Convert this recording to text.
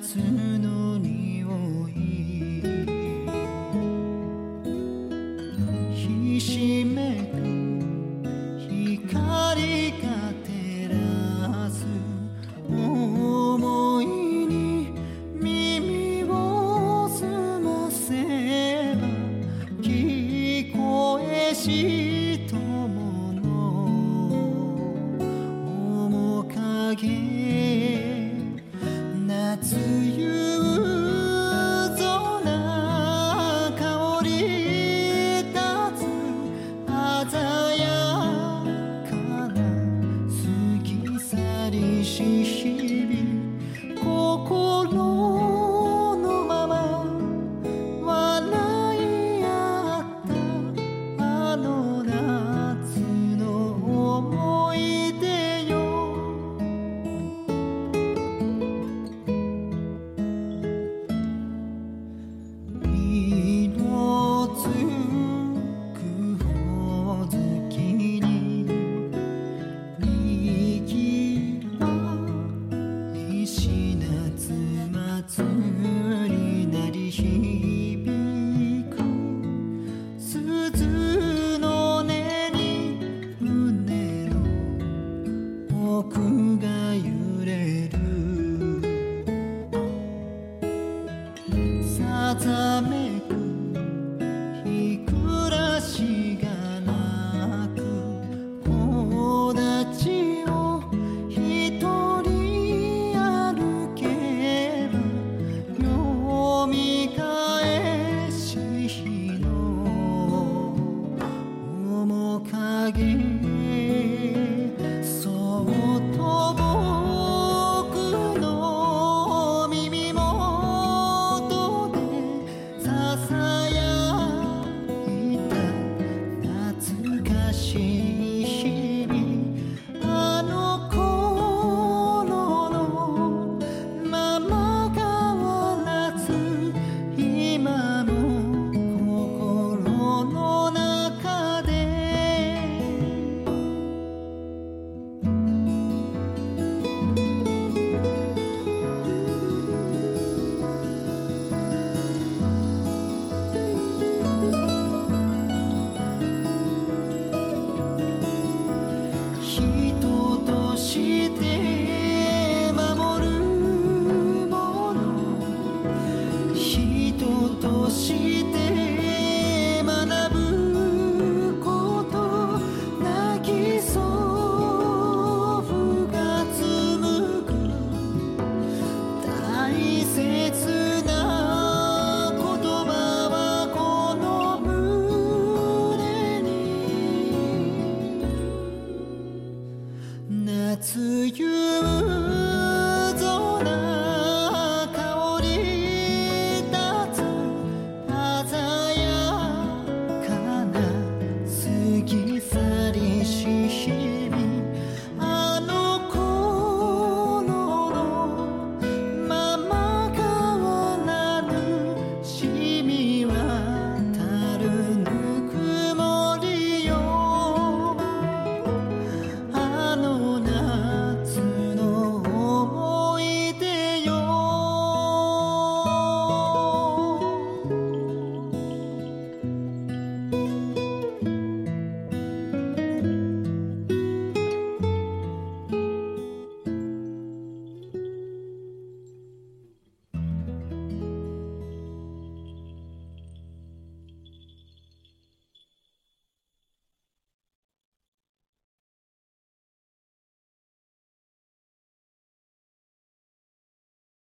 夏の匂いひしめく光が照らす思いに耳を澄ませば聞こえし友の面影夏夕